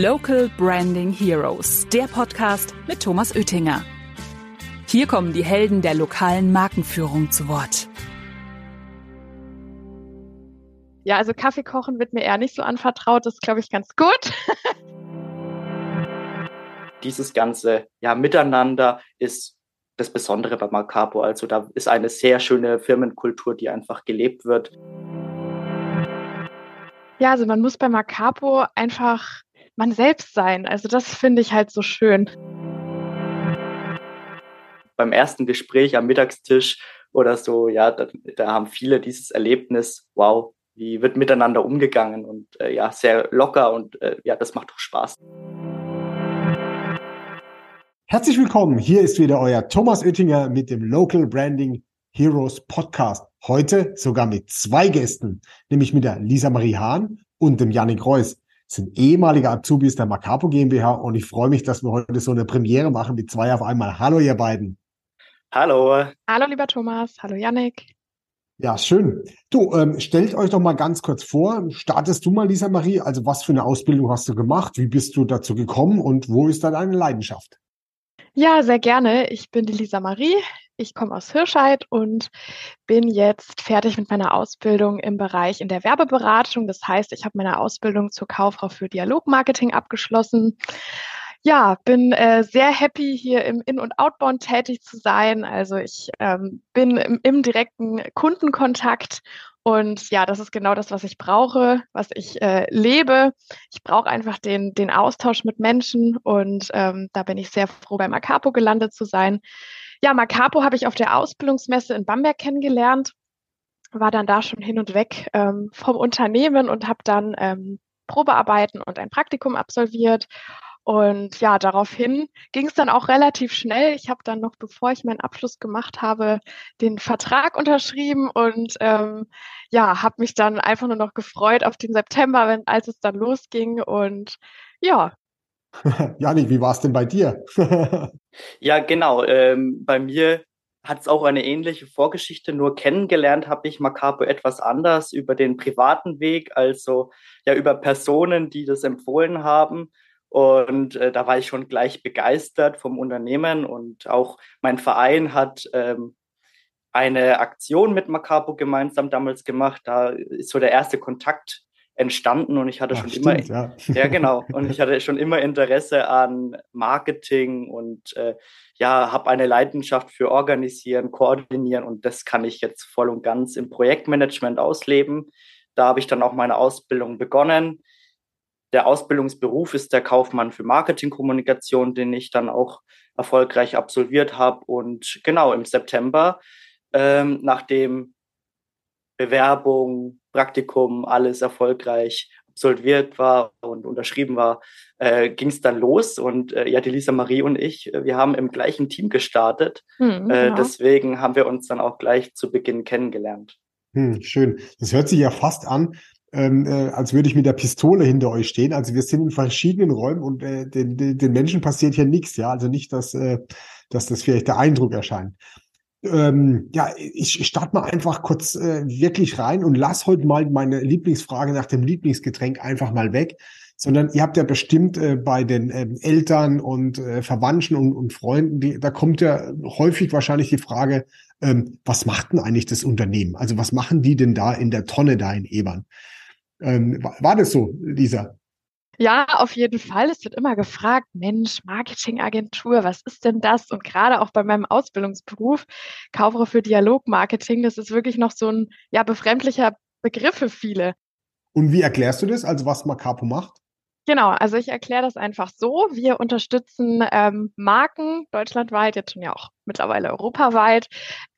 Local Branding Heroes, der Podcast mit Thomas Oettinger. Hier kommen die Helden der lokalen Markenführung zu Wort. Ja, also Kaffee kochen wird mir eher nicht so anvertraut, das ist, glaube ich, ganz gut. Dieses ganze ja, Miteinander ist das Besondere bei Macapo. Also da ist eine sehr schöne Firmenkultur, die einfach gelebt wird. Ja, also man muss bei Macapo einfach man selbst sein. Also das finde ich halt so schön. Beim ersten Gespräch am Mittagstisch oder so, ja, da, da haben viele dieses Erlebnis, wow, wie wird miteinander umgegangen und äh, ja, sehr locker und äh, ja, das macht doch Spaß. Herzlich willkommen. Hier ist wieder euer Thomas Oettinger mit dem Local Branding Heroes Podcast. Heute sogar mit zwei Gästen, nämlich mit der Lisa Marie Hahn und dem Yannick Reuss sind ehemalige Azubis der Macapo GmbH und ich freue mich, dass wir heute so eine Premiere machen mit zwei auf einmal. Hallo, ihr beiden. Hallo. Hallo, lieber Thomas. Hallo, Yannick. Ja, schön. Du, ähm, stellt euch doch mal ganz kurz vor. Startest du mal, Lisa Marie? Also, was für eine Ausbildung hast du gemacht? Wie bist du dazu gekommen und wo ist da deine Leidenschaft? Ja, sehr gerne. Ich bin die Lisa Marie. Ich komme aus Hirscheid und bin jetzt fertig mit meiner Ausbildung im Bereich in der Werbeberatung. Das heißt, ich habe meine Ausbildung zur Kauffrau für Dialogmarketing abgeschlossen. Ja, bin äh, sehr happy, hier im In- und Outbound tätig zu sein. Also ich ähm, bin im, im direkten Kundenkontakt und ja, das ist genau das, was ich brauche, was ich äh, lebe. Ich brauche einfach den, den Austausch mit Menschen und ähm, da bin ich sehr froh, bei Macapo gelandet zu sein. Ja, Macapo habe ich auf der Ausbildungsmesse in Bamberg kennengelernt, war dann da schon hin und weg ähm, vom Unternehmen und habe dann ähm, Probearbeiten und ein Praktikum absolviert und ja, daraufhin ging es dann auch relativ schnell. Ich habe dann noch, bevor ich meinen Abschluss gemacht habe, den Vertrag unterschrieben und ähm, ja, habe mich dann einfach nur noch gefreut auf den September, wenn, als es dann losging. Und ja. Janik, wie war es denn bei dir? ja, genau. Ähm, bei mir hat es auch eine ähnliche Vorgeschichte, nur kennengelernt habe ich Macapo etwas anders über den privaten Weg, also ja über Personen, die das empfohlen haben. Und äh, da war ich schon gleich begeistert vom Unternehmen und auch mein Verein hat ähm, eine Aktion mit Macapo gemeinsam damals gemacht. Da ist so der erste Kontakt entstanden und ich hatte Ach, schon stimmt, immer ja. ja. genau und ich hatte schon immer Interesse an Marketing und äh, ja habe eine Leidenschaft für organisieren koordinieren und das kann ich jetzt voll und ganz im Projektmanagement ausleben da habe ich dann auch meine Ausbildung begonnen der Ausbildungsberuf ist der Kaufmann für Marketingkommunikation, den ich dann auch erfolgreich absolviert habe. Und genau im September, ähm, nachdem Bewerbung, Praktikum, alles erfolgreich absolviert war und unterschrieben war, äh, ging es dann los. Und äh, ja, die Lisa Marie und ich, äh, wir haben im gleichen Team gestartet. Hm, äh, ja. Deswegen haben wir uns dann auch gleich zu Beginn kennengelernt. Hm, schön. Das hört sich ja fast an, ähm, äh, als würde ich mit der Pistole hinter euch stehen. Also wir sind in verschiedenen Räumen und äh, den, den Menschen passiert hier nichts, ja. Also nicht, dass, äh, dass das vielleicht der Eindruck erscheint. Ähm, ja, ich starte mal einfach kurz äh, wirklich rein und lass heute mal meine Lieblingsfrage nach dem Lieblingsgetränk einfach mal weg, sondern ihr habt ja bestimmt äh, bei den ähm, Eltern und äh, Verwandten und, und Freunden, die, da kommt ja häufig wahrscheinlich die Frage, ähm, was macht denn eigentlich das Unternehmen? Also was machen die denn da in der Tonne da in Ebern? Ähm, war das so, Lisa? Ja, auf jeden Fall. Es wird immer gefragt, Mensch, Marketingagentur, was ist denn das? Und gerade auch bei meinem Ausbildungsberuf, Kauffrau für Dialogmarketing, das ist wirklich noch so ein ja, befremdlicher Begriff für viele. Und wie erklärst du das, also was Macapo macht? Genau, also ich erkläre das einfach so. Wir unterstützen ähm, Marken deutschlandweit, jetzt schon ja auch mittlerweile europaweit,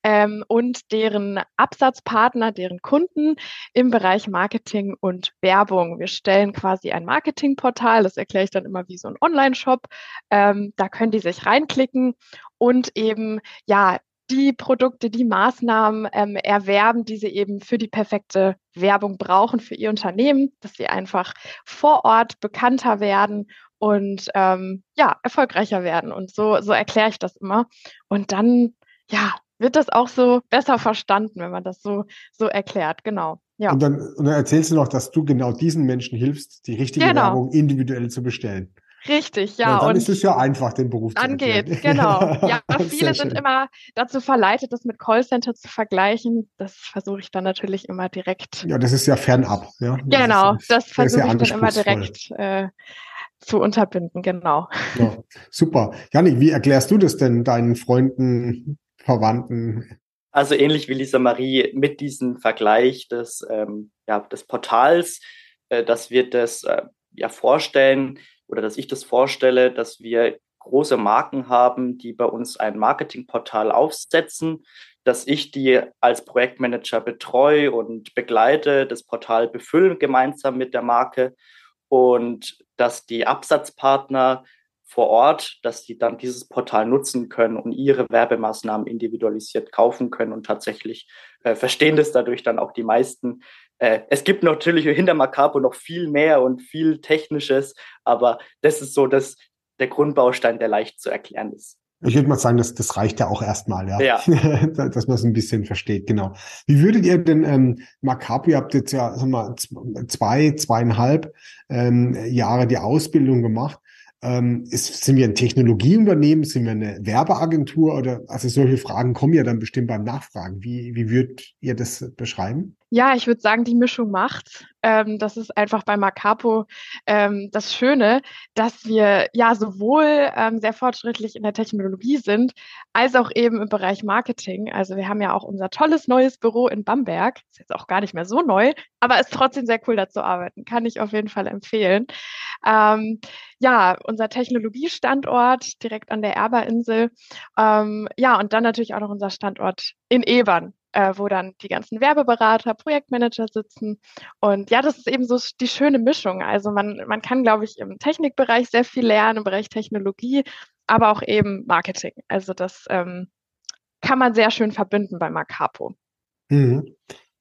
ähm, und deren Absatzpartner, deren Kunden im Bereich Marketing und Werbung. Wir stellen quasi ein Marketingportal, das erkläre ich dann immer wie so ein Online-Shop. Ähm, da können die sich reinklicken und eben ja die Produkte, die Maßnahmen ähm, erwerben, die sie eben für die perfekte Werbung brauchen für ihr Unternehmen, dass sie einfach vor Ort bekannter werden und ähm, ja, erfolgreicher werden. Und so, so erkläre ich das immer. Und dann, ja, wird das auch so besser verstanden, wenn man das so, so erklärt, genau. Ja. Und dann, und dann erzählst du noch, dass du genau diesen Menschen hilfst, die richtige genau. Werbung individuell zu bestellen. Richtig, ja. ja dann und ist es ja einfach, den Beruf zu Dann geht, genau. Ja, viele sind immer dazu verleitet, das mit Callcenter zu vergleichen. Das versuche ich dann natürlich immer direkt. Ja, das ist ja fernab. Ja? Das genau, ist, das versuche ich dann immer direkt äh, zu unterbinden, genau. Ja, super. Janik, wie erklärst du das denn deinen Freunden, Verwandten? Also ähnlich wie Lisa Marie mit diesem Vergleich des, ähm, ja, des Portals, äh, dass wir das äh, ja vorstellen oder dass ich das vorstelle, dass wir große Marken haben, die bei uns ein Marketingportal aufsetzen, dass ich die als Projektmanager betreue und begleite, das Portal befüllen gemeinsam mit der Marke und dass die Absatzpartner vor Ort, dass die dann dieses Portal nutzen können und ihre Werbemaßnahmen individualisiert kaufen können und tatsächlich äh, verstehen das dadurch dann auch die meisten. Äh, es gibt natürlich hinter Macapo noch viel mehr und viel Technisches, aber das ist so das, der Grundbaustein, der leicht zu erklären ist. Ich würde mal sagen, das, das reicht ja auch erstmal, ja. ja. Dass man es ein bisschen versteht, genau. Wie würdet ihr denn, ähm, Macapo, ihr habt jetzt ja sag mal, zwei, zweieinhalb ähm, Jahre die Ausbildung gemacht. Ähm, ist, sind wir ein Technologieunternehmen? Sind wir eine Werbeagentur? Oder also solche Fragen kommen ja dann bestimmt beim Nachfragen. Wie, wie würdet ihr das beschreiben? Ja, ich würde sagen, die Mischung macht. Ähm, das ist einfach bei Macapo ähm, das Schöne, dass wir ja sowohl ähm, sehr fortschrittlich in der Technologie sind, als auch eben im Bereich Marketing. Also wir haben ja auch unser tolles neues Büro in Bamberg. Ist jetzt auch gar nicht mehr so neu, aber ist trotzdem sehr cool, da zu arbeiten. Kann ich auf jeden Fall empfehlen. Ähm, ja, unser Technologiestandort direkt an der Erberinsel. Ähm, ja, und dann natürlich auch noch unser Standort in Ebern äh, wo dann die ganzen Werbeberater, Projektmanager sitzen. Und ja, das ist eben so die schöne Mischung. Also man, man kann, glaube ich, im Technikbereich sehr viel lernen, im Bereich Technologie, aber auch eben Marketing. Also das ähm, kann man sehr schön verbinden bei Macapo. Mhm.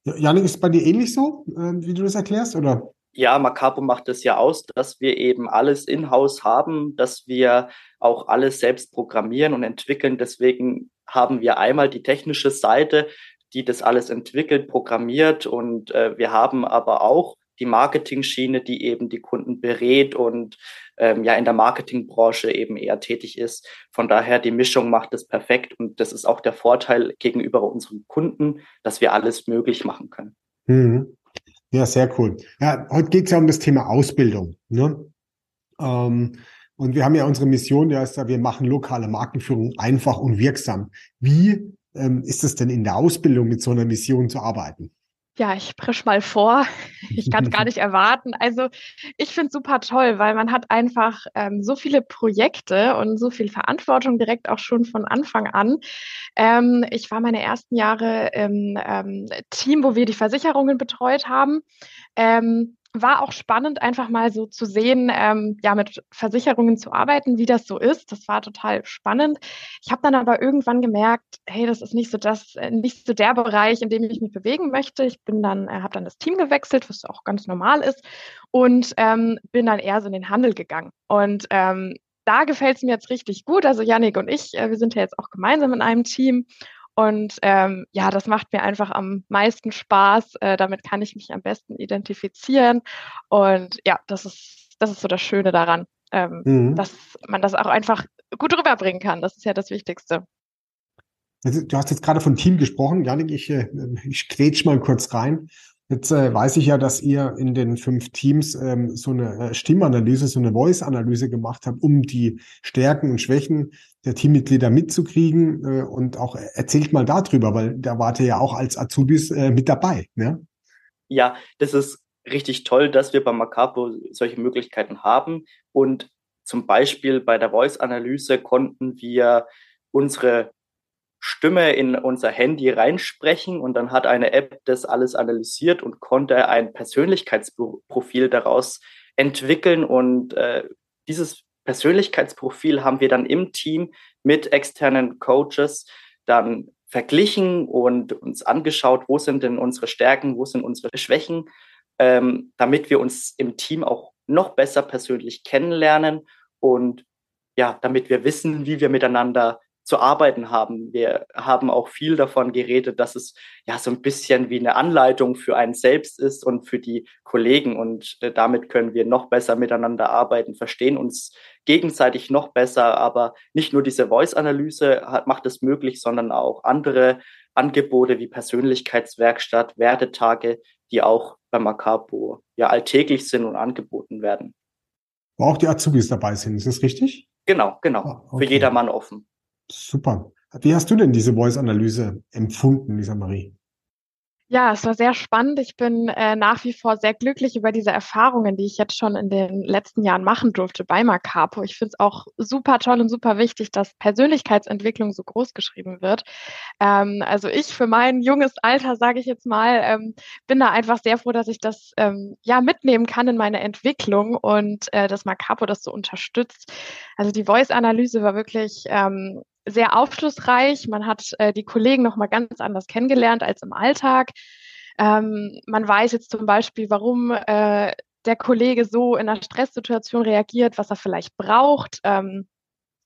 Janik, ist es bei dir ähnlich so, äh, wie du das erklärst, oder? Ja, Macapo macht es ja aus, dass wir eben alles in-house haben, dass wir auch alles selbst programmieren und entwickeln. Deswegen haben wir einmal die technische Seite, die das alles entwickelt, programmiert und äh, wir haben aber auch die Marketing-Schiene, die eben die Kunden berät und ähm, ja in der Marketingbranche eben eher tätig ist. Von daher die Mischung macht es perfekt und das ist auch der Vorteil gegenüber unseren Kunden, dass wir alles möglich machen können. Mhm. Ja, sehr cool. Ja, heute geht es ja um das Thema Ausbildung. Ne? Ähm, und wir haben ja unsere Mission, die heißt ja, wir machen lokale Markenführung einfach und wirksam. Wie ähm, ist es denn in der Ausbildung mit so einer Mission zu arbeiten? Ja, ich frisch mal vor. Ich kann es gar nicht erwarten. Also ich finde es super toll, weil man hat einfach ähm, so viele Projekte und so viel Verantwortung direkt auch schon von Anfang an. Ähm, ich war meine ersten Jahre im ähm, Team, wo wir die Versicherungen betreut haben. Ähm, war auch spannend, einfach mal so zu sehen, ähm, ja, mit Versicherungen zu arbeiten, wie das so ist. Das war total spannend. Ich habe dann aber irgendwann gemerkt, hey, das ist nicht so das, äh, nicht so der Bereich, in dem ich mich bewegen möchte. Ich bin dann, äh, habe dann das Team gewechselt, was auch ganz normal ist, und ähm, bin dann eher so in den Handel gegangen. Und ähm, da gefällt es mir jetzt richtig gut. Also Yannick und ich, äh, wir sind ja jetzt auch gemeinsam in einem Team und ähm, ja, das macht mir einfach am meisten Spaß. Äh, damit kann ich mich am besten identifizieren. Und ja, das ist, das ist so das Schöne daran, ähm, mhm. dass man das auch einfach gut rüberbringen kann. Das ist ja das Wichtigste. Du hast jetzt gerade von Team gesprochen. Janik, ich, äh, ich grätsch mal kurz rein. Jetzt äh, weiß ich ja, dass ihr in den fünf Teams ähm, so eine äh, Stimmanalyse, so eine Voice-Analyse gemacht habt, um die Stärken und Schwächen der Teammitglieder mitzukriegen äh, und auch erzählt mal darüber, weil da wart ihr ja auch als Azubis äh, mit dabei. Ne? Ja, das ist richtig toll, dass wir bei Macapo solche Möglichkeiten haben und zum Beispiel bei der Voice-Analyse konnten wir unsere Stimme in unser Handy reinsprechen und dann hat eine App das alles analysiert und konnte ein Persönlichkeitsprofil daraus entwickeln. Und äh, dieses Persönlichkeitsprofil haben wir dann im Team mit externen Coaches dann verglichen und uns angeschaut, wo sind denn unsere Stärken, wo sind unsere Schwächen, ähm, damit wir uns im Team auch noch besser persönlich kennenlernen und ja, damit wir wissen, wie wir miteinander zu arbeiten haben. Wir haben auch viel davon geredet, dass es ja so ein bisschen wie eine Anleitung für einen selbst ist und für die Kollegen. Und äh, damit können wir noch besser miteinander arbeiten, verstehen uns gegenseitig noch besser. Aber nicht nur diese Voice-Analyse macht es möglich, sondern auch andere Angebote wie Persönlichkeitswerkstatt, Wertetage, die auch bei Macapo ja alltäglich sind und angeboten werden. Wo auch die Azubis dabei sind, ist das richtig? Genau, genau. Ah, okay. Für jedermann offen. Super. Wie hast du denn diese Voice-Analyse empfunden, Lisa Marie? Ja, es war sehr spannend. Ich bin äh, nach wie vor sehr glücklich über diese Erfahrungen, die ich jetzt schon in den letzten Jahren machen durfte bei Macapo. Ich finde es auch super toll und super wichtig, dass Persönlichkeitsentwicklung so groß geschrieben wird. Ähm, also ich für mein junges Alter, sage ich jetzt mal, ähm, bin da einfach sehr froh, dass ich das ähm, ja mitnehmen kann in meine Entwicklung und äh, dass Macapo das so unterstützt. Also die Voice-Analyse war wirklich ähm, sehr aufschlussreich. Man hat äh, die Kollegen noch mal ganz anders kennengelernt als im Alltag. Ähm, man weiß jetzt zum Beispiel, warum äh, der Kollege so in einer Stresssituation reagiert, was er vielleicht braucht. Ähm,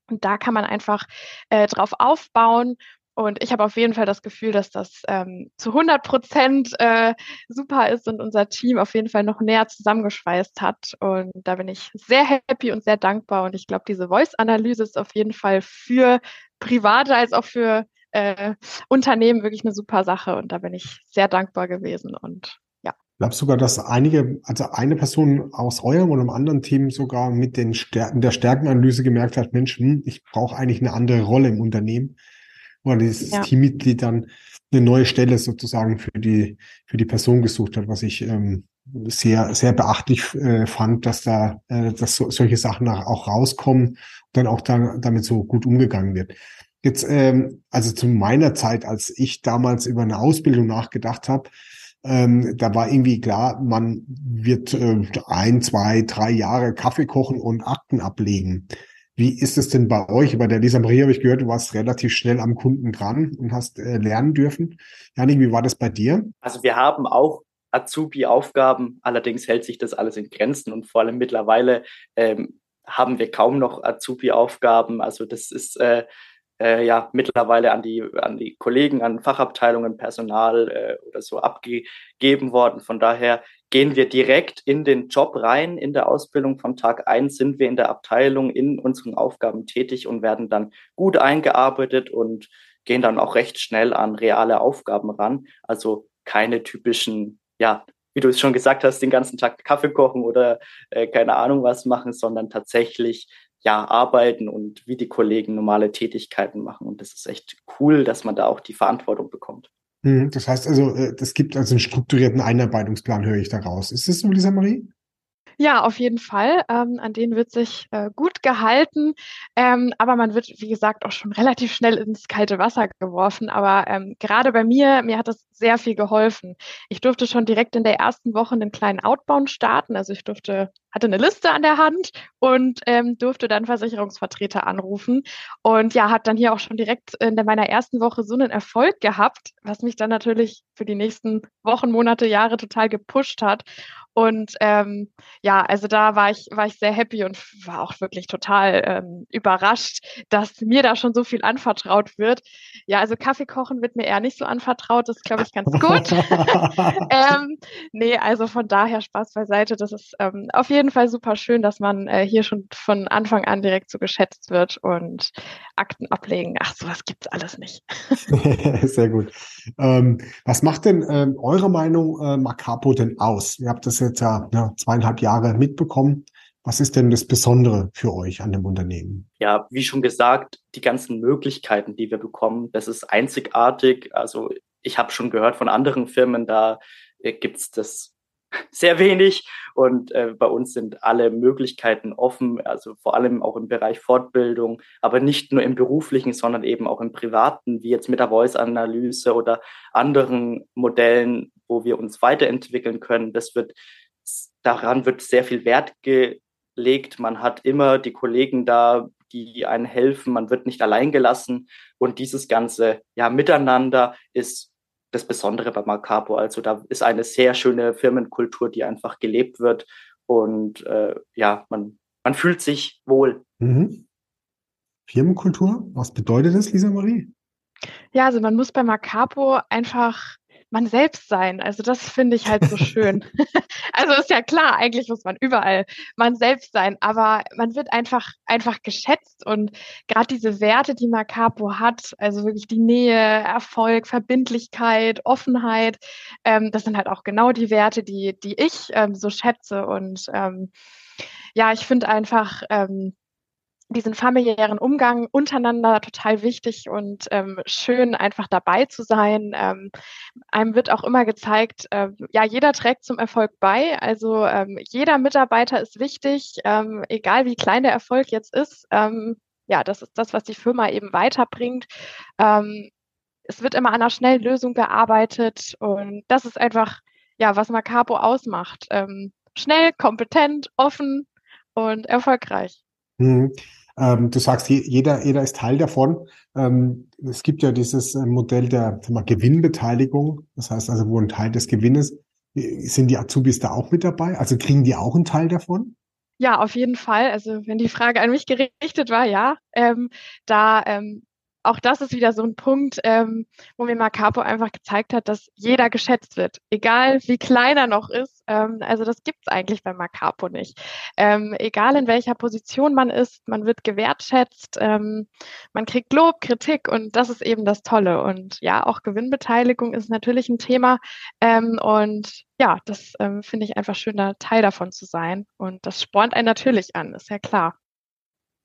und da kann man einfach äh, drauf aufbauen und ich habe auf jeden Fall das Gefühl, dass das ähm, zu 100 Prozent äh, super ist und unser Team auf jeden Fall noch näher zusammengeschweißt hat. Und da bin ich sehr happy und sehr dankbar. Und ich glaube, diese Voice-Analyse ist auf jeden Fall für Private als auch für äh, Unternehmen wirklich eine super Sache. Und da bin ich sehr dankbar gewesen. Und ja. Glaubst du sogar, dass einige, also eine Person aus eurem oder einem anderen Team sogar mit den Stärken, der Stärkenanalyse gemerkt hat, Mensch, hm, ich brauche eigentlich eine andere Rolle im Unternehmen oder dieses ja. Teammitglied dann eine neue Stelle sozusagen für die, für die Person gesucht hat, was ich ähm, sehr, sehr beachtlich äh, fand, dass da, äh, dass so, solche Sachen auch rauskommen und dann auch da, damit so gut umgegangen wird. Jetzt, ähm, also zu meiner Zeit, als ich damals über eine Ausbildung nachgedacht habe, ähm, da war irgendwie klar, man wird äh, ein, zwei, drei Jahre Kaffee kochen und Akten ablegen. Wie ist es denn bei euch? Bei der Lisa Marie habe ich gehört, du warst relativ schnell am Kunden dran und hast äh, lernen dürfen. Janik, wie war das bei dir? Also wir haben auch Azubi-Aufgaben, allerdings hält sich das alles in Grenzen und vor allem mittlerweile ähm, haben wir kaum noch Azubi-Aufgaben. Also das ist äh, äh, ja mittlerweile an die, an die Kollegen, an Fachabteilungen, Personal äh, oder so abgegeben worden. Von daher gehen wir direkt in den Job rein. In der Ausbildung von Tag eins sind wir in der Abteilung in unseren Aufgaben tätig und werden dann gut eingearbeitet und gehen dann auch recht schnell an reale Aufgaben ran. Also keine typischen, ja, wie du es schon gesagt hast, den ganzen Tag Kaffee kochen oder äh, keine Ahnung was machen, sondern tatsächlich ja arbeiten und wie die Kollegen normale Tätigkeiten machen. Und das ist echt cool, dass man da auch die Verantwortung bekommt. Mhm, das heißt also, es äh, gibt also einen strukturierten Einarbeitungsplan, höre ich daraus. Ist das so, Lisa Marie? Ja, auf jeden Fall. Ähm, an den wird sich äh, gut gehalten. Ähm, aber man wird, wie gesagt, auch schon relativ schnell ins kalte Wasser geworfen. Aber ähm, gerade bei mir, mir hat das sehr viel geholfen. Ich durfte schon direkt in der ersten Woche einen kleinen Outbound starten. Also ich durfte, hatte eine Liste an der Hand und ähm, durfte dann Versicherungsvertreter anrufen. Und ja, hat dann hier auch schon direkt in meiner ersten Woche so einen Erfolg gehabt, was mich dann natürlich für die nächsten Wochen, Monate, Jahre total gepusht hat. Und ähm, ja, also da war ich, war ich sehr happy und war auch wirklich total ähm, überrascht, dass mir da schon so viel anvertraut wird. Ja, also Kaffee kochen wird mir eher nicht so anvertraut, das glaube ich ganz gut. ähm, nee, also von daher Spaß beiseite. Das ist ähm, auf jeden Fall super schön, dass man äh, hier schon von Anfang an direkt so geschätzt wird und Akten ablegen. Ach, sowas gibt's alles nicht. sehr gut. Ähm, was macht denn ähm, eurer Meinung äh, Macapo denn aus? Ihr habt das jetzt ja, ja zweieinhalb Jahre mitbekommen. Was ist denn das Besondere für euch an dem Unternehmen? Ja, wie schon gesagt, die ganzen Möglichkeiten, die wir bekommen, das ist einzigartig. Also ich habe schon gehört von anderen Firmen, da äh, gibt es das sehr wenig und äh, bei uns sind alle Möglichkeiten offen, also vor allem auch im Bereich Fortbildung, aber nicht nur im beruflichen, sondern eben auch im privaten, wie jetzt mit der Voice-Analyse oder anderen Modellen, wo wir uns weiterentwickeln können. Das wird, daran wird sehr viel Wert gelegt. Man hat immer die Kollegen da, die einen helfen. Man wird nicht allein gelassen. Und dieses ganze ja, Miteinander ist das Besondere bei Macapo. Also da ist eine sehr schöne Firmenkultur, die einfach gelebt wird. Und äh, ja, man, man fühlt sich wohl. Mhm. Firmenkultur, was bedeutet das, Lisa Marie? Ja, also man muss bei Macapo einfach man selbst sein. Also das finde ich halt so schön. also ist ja klar, eigentlich muss man überall man selbst sein, aber man wird einfach einfach geschätzt und gerade diese Werte, die Macapo hat, also wirklich die Nähe, Erfolg, Verbindlichkeit, Offenheit, ähm, das sind halt auch genau die Werte, die die ich ähm, so schätze und ähm, ja, ich finde einfach ähm, diesen familiären Umgang untereinander total wichtig und ähm, schön, einfach dabei zu sein. Ähm, einem wird auch immer gezeigt, äh, ja, jeder trägt zum Erfolg bei. Also ähm, jeder Mitarbeiter ist wichtig, ähm, egal wie klein der Erfolg jetzt ist. Ähm, ja, das ist das, was die Firma eben weiterbringt. Ähm, es wird immer an einer schnellen Lösung gearbeitet und das ist einfach, ja, was Macapo ausmacht. Ähm, schnell, kompetent, offen und erfolgreich. Mhm. Ähm, du sagst, jeder, jeder ist Teil davon. Ähm, es gibt ja dieses äh, Modell der mal, Gewinnbeteiligung. Das heißt also, wo ein Teil des Gewinnes, äh, sind die Azubis da auch mit dabei? Also kriegen die auch einen Teil davon? Ja, auf jeden Fall. Also wenn die Frage an mich gerichtet war, ja, ähm, da ähm, auch das ist wieder so ein Punkt, ähm, wo mir Macapo einfach gezeigt hat, dass jeder geschätzt wird, egal wie klein er noch ist. Ähm, also das gibt es eigentlich bei Macapo nicht. Ähm, egal in welcher Position man ist, man wird gewertschätzt, ähm, man kriegt Lob, Kritik und das ist eben das Tolle. Und ja, auch Gewinnbeteiligung ist natürlich ein Thema. Ähm, und ja, das ähm, finde ich einfach schön, da Teil davon zu sein. Und das spornt einen natürlich an, ist ja klar.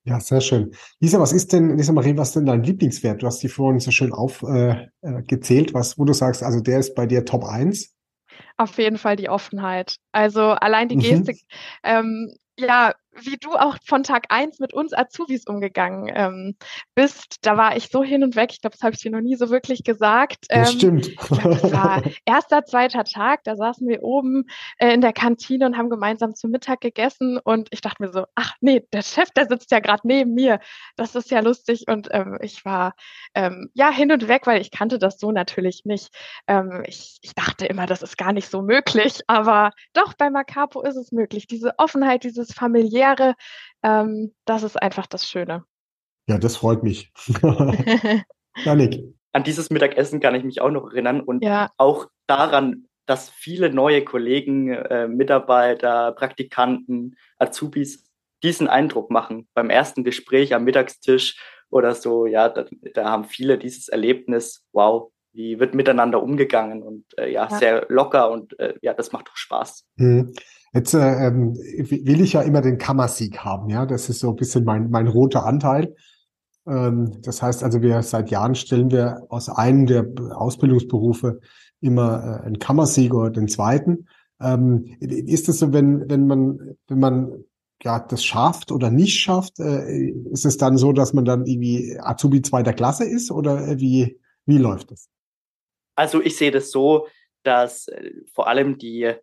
Ja, sehr schön. Lisa, was ist denn, Lisa Marie, was ist denn dein Lieblingswert? Du hast die vorhin so schön aufgezählt, äh, äh was, wo du sagst, also der ist bei dir Top 1? Auf jeden Fall die Offenheit. Also allein die mhm. Gestik, ähm, ja, wie du auch von Tag eins mit uns Azubis umgegangen ähm, bist, da war ich so hin und weg. Ich glaube, das habe ich dir noch nie so wirklich gesagt. Ähm, das stimmt. Glaub, das war erster, zweiter Tag, da saßen wir oben äh, in der Kantine und haben gemeinsam zu Mittag gegessen und ich dachte mir so, ach nee, der Chef, der sitzt ja gerade neben mir. Das ist ja lustig und ähm, ich war ähm, ja hin und weg, weil ich kannte das so natürlich nicht. Ähm, ich, ich dachte immer, das ist gar nicht so möglich, aber doch bei Macapo ist es möglich. Diese Offenheit, dieses familiäre Karriere. Ähm, das ist einfach das Schöne. Ja, das freut mich. Janik. An dieses Mittagessen kann ich mich auch noch erinnern und ja. auch daran, dass viele neue Kollegen, äh, Mitarbeiter, Praktikanten, Azubis diesen Eindruck machen. Beim ersten Gespräch am Mittagstisch oder so, ja, da, da haben viele dieses Erlebnis, wow, wie wird miteinander umgegangen und äh, ja, ja, sehr locker und äh, ja, das macht doch Spaß. Mhm. Jetzt äh, ähm, will ich ja immer den Kammersieg haben, ja. Das ist so ein bisschen mein, mein roter Anteil. Ähm, das heißt also, wir seit Jahren stellen wir aus einem der Ausbildungsberufe immer äh, einen Kammersieg oder den zweiten. Ähm, ist es so, wenn, wenn man, wenn man ja, das schafft oder nicht schafft, äh, ist es dann so, dass man dann irgendwie Azubi zweiter Klasse ist oder äh, wie, wie läuft das? Also ich sehe das so, dass äh, vor allem die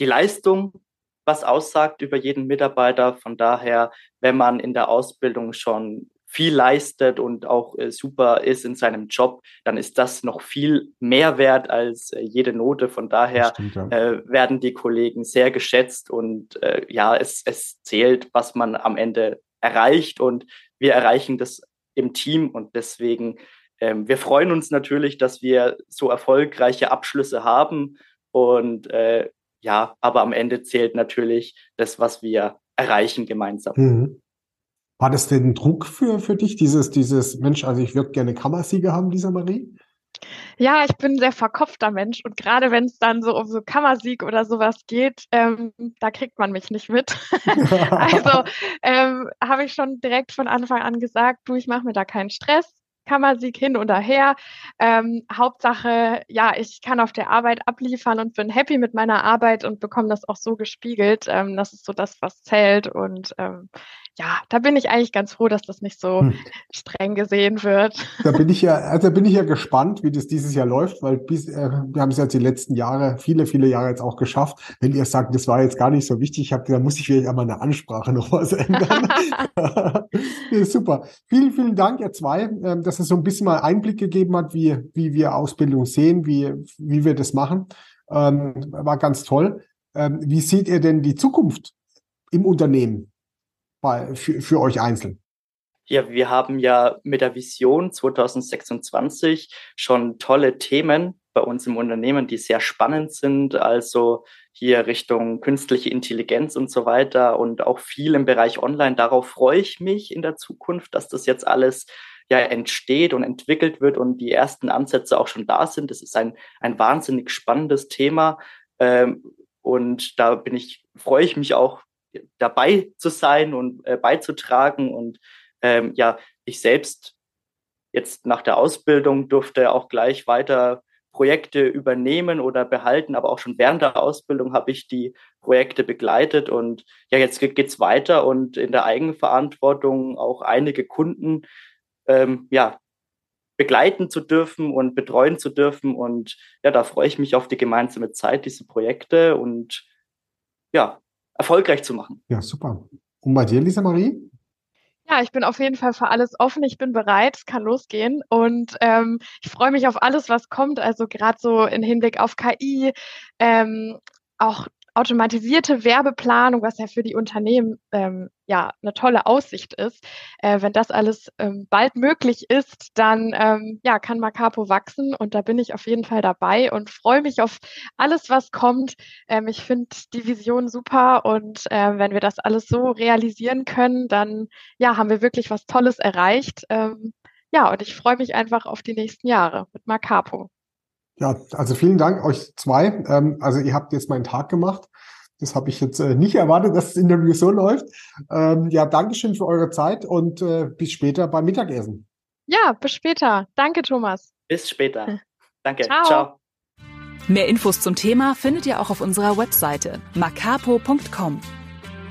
die Leistung was aussagt über jeden Mitarbeiter. Von daher, wenn man in der Ausbildung schon viel leistet und auch äh, super ist in seinem Job, dann ist das noch viel mehr wert als äh, jede Note. Von daher stimmt, ja. äh, werden die Kollegen sehr geschätzt und äh, ja, es, es zählt, was man am Ende erreicht und wir erreichen das im Team und deswegen ähm, wir freuen uns natürlich, dass wir so erfolgreiche Abschlüsse haben und äh, ja, aber am Ende zählt natürlich das, was wir erreichen gemeinsam. Mhm. War das denn Druck für, für dich, dieses, dieses, Mensch, also ich würde gerne Kammersieger haben, Lisa Marie? Ja, ich bin ein sehr verkopfter Mensch und gerade wenn es dann so um so Kammersieg oder sowas geht, ähm, da kriegt man mich nicht mit. also ähm, habe ich schon direkt von Anfang an gesagt, du, ich mache mir da keinen Stress. Kammersieg hin oder her. Ähm, Hauptsache, ja, ich kann auf der Arbeit abliefern und bin happy mit meiner Arbeit und bekomme das auch so gespiegelt. Ähm, das ist so das, was zählt. Und ähm, ja, da bin ich eigentlich ganz froh, dass das nicht so hm. streng gesehen wird. Da bin ich ja, also bin ich ja gespannt, wie das dieses Jahr läuft, weil bis, äh, wir haben es jetzt die letzten Jahre, viele, viele Jahre jetzt auch geschafft. Wenn ihr sagt, das war jetzt gar nicht so wichtig, hab, da muss ich vielleicht einmal eine Ansprache noch was ändern. ja, super. Vielen, vielen Dank, ihr zwei, äh, dass es so ein bisschen mal Einblick gegeben hat, wie, wie wir Ausbildung sehen, wie, wie wir das machen. Ähm, war ganz toll. Ähm, wie seht ihr denn die Zukunft im Unternehmen? Bei, für, für euch einzeln? Ja, wir haben ja mit der Vision 2026 schon tolle Themen bei uns im Unternehmen, die sehr spannend sind. Also hier Richtung künstliche Intelligenz und so weiter und auch viel im Bereich Online. Darauf freue ich mich in der Zukunft, dass das jetzt alles ja entsteht und entwickelt wird und die ersten Ansätze auch schon da sind. Das ist ein, ein wahnsinnig spannendes Thema. Ähm, und da bin ich, freue ich mich auch dabei zu sein und äh, beizutragen. Und ähm, ja, ich selbst jetzt nach der Ausbildung durfte auch gleich weiter Projekte übernehmen oder behalten, aber auch schon während der Ausbildung habe ich die Projekte begleitet und ja, jetzt geht es weiter und in der Eigenverantwortung auch einige Kunden ähm, ja, begleiten zu dürfen und betreuen zu dürfen. Und ja, da freue ich mich auf die gemeinsame Zeit, diese Projekte und ja, erfolgreich zu machen. Ja, super. Und bei dir, Lisa Marie? Ja, ich bin auf jeden Fall für alles offen. Ich bin bereit. Es kann losgehen. Und ähm, ich freue mich auf alles, was kommt. Also gerade so in Hinblick auf KI, ähm, auch automatisierte Werbeplanung, was ja für die Unternehmen ähm, ja eine tolle Aussicht ist. Äh, wenn das alles ähm, bald möglich ist, dann ähm, ja kann Macapo wachsen und da bin ich auf jeden Fall dabei und freue mich auf alles, was kommt. Ähm, ich finde die Vision super und äh, wenn wir das alles so realisieren können, dann ja haben wir wirklich was Tolles erreicht. Ähm, ja, und ich freue mich einfach auf die nächsten Jahre mit Macapo. Ja, also vielen Dank euch zwei. Ähm, also ihr habt jetzt meinen Tag gemacht. Das habe ich jetzt äh, nicht erwartet, dass das Interview so läuft. Ähm, ja, Dankeschön für eure Zeit und äh, bis später beim Mittagessen. Ja, bis später. Danke, Thomas. Bis später. Danke. Ciao. Ciao. Mehr Infos zum Thema findet ihr auch auf unserer Webseite macapo.com.